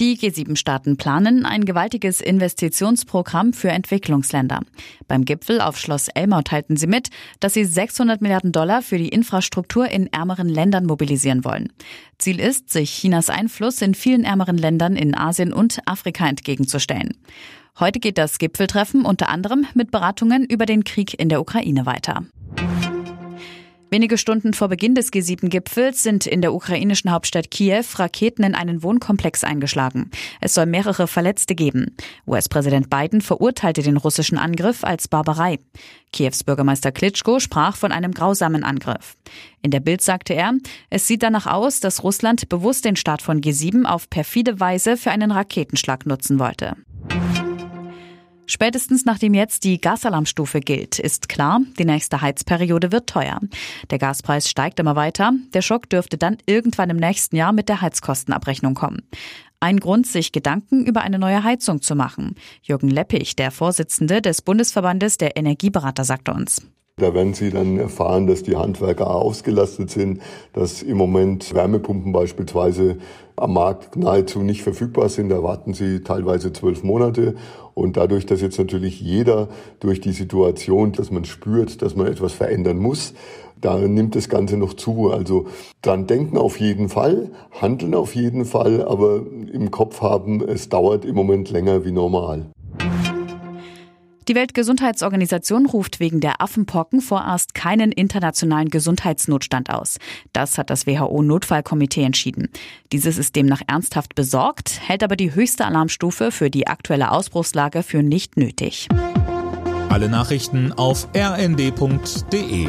Die G7-Staaten planen ein gewaltiges Investitionsprogramm für Entwicklungsländer. Beim Gipfel auf Schloss Elmau teilten sie mit, dass sie 600 Milliarden Dollar für die Infrastruktur in ärmeren Ländern mobilisieren wollen. Ziel ist, sich Chinas Einfluss in vielen ärmeren Ländern in Asien und Afrika entgegenzustellen. Heute geht das Gipfeltreffen unter anderem mit Beratungen über den Krieg in der Ukraine weiter. Wenige Stunden vor Beginn des G7-Gipfels sind in der ukrainischen Hauptstadt Kiew Raketen in einen Wohnkomplex eingeschlagen. Es soll mehrere Verletzte geben. US-Präsident Biden verurteilte den russischen Angriff als Barbarei. Kiews Bürgermeister Klitschko sprach von einem grausamen Angriff. In der Bild sagte er, es sieht danach aus, dass Russland bewusst den Start von G7 auf perfide Weise für einen Raketenschlag nutzen wollte. Spätestens nachdem jetzt die Gasalarmstufe gilt, ist klar, die nächste Heizperiode wird teuer. Der Gaspreis steigt immer weiter. Der Schock dürfte dann irgendwann im nächsten Jahr mit der Heizkostenabrechnung kommen. Ein Grund, sich Gedanken über eine neue Heizung zu machen. Jürgen Leppich, der Vorsitzende des Bundesverbandes der Energieberater, sagte uns. Da werden Sie dann erfahren, dass die Handwerker ausgelastet sind, dass im Moment Wärmepumpen beispielsweise am Markt nahezu nicht verfügbar sind. Da warten Sie teilweise zwölf Monate. Und dadurch, dass jetzt natürlich jeder durch die Situation, dass man spürt, dass man etwas verändern muss, da nimmt das Ganze noch zu. Also dran denken auf jeden Fall, handeln auf jeden Fall, aber im Kopf haben, es dauert im Moment länger wie normal. Die Weltgesundheitsorganisation ruft wegen der Affenpocken vorerst keinen internationalen Gesundheitsnotstand aus. Das hat das WHO-Notfallkomitee entschieden. Dieses ist demnach ernsthaft besorgt, hält aber die höchste Alarmstufe für die aktuelle Ausbruchslage für nicht nötig. Alle Nachrichten auf rnd.de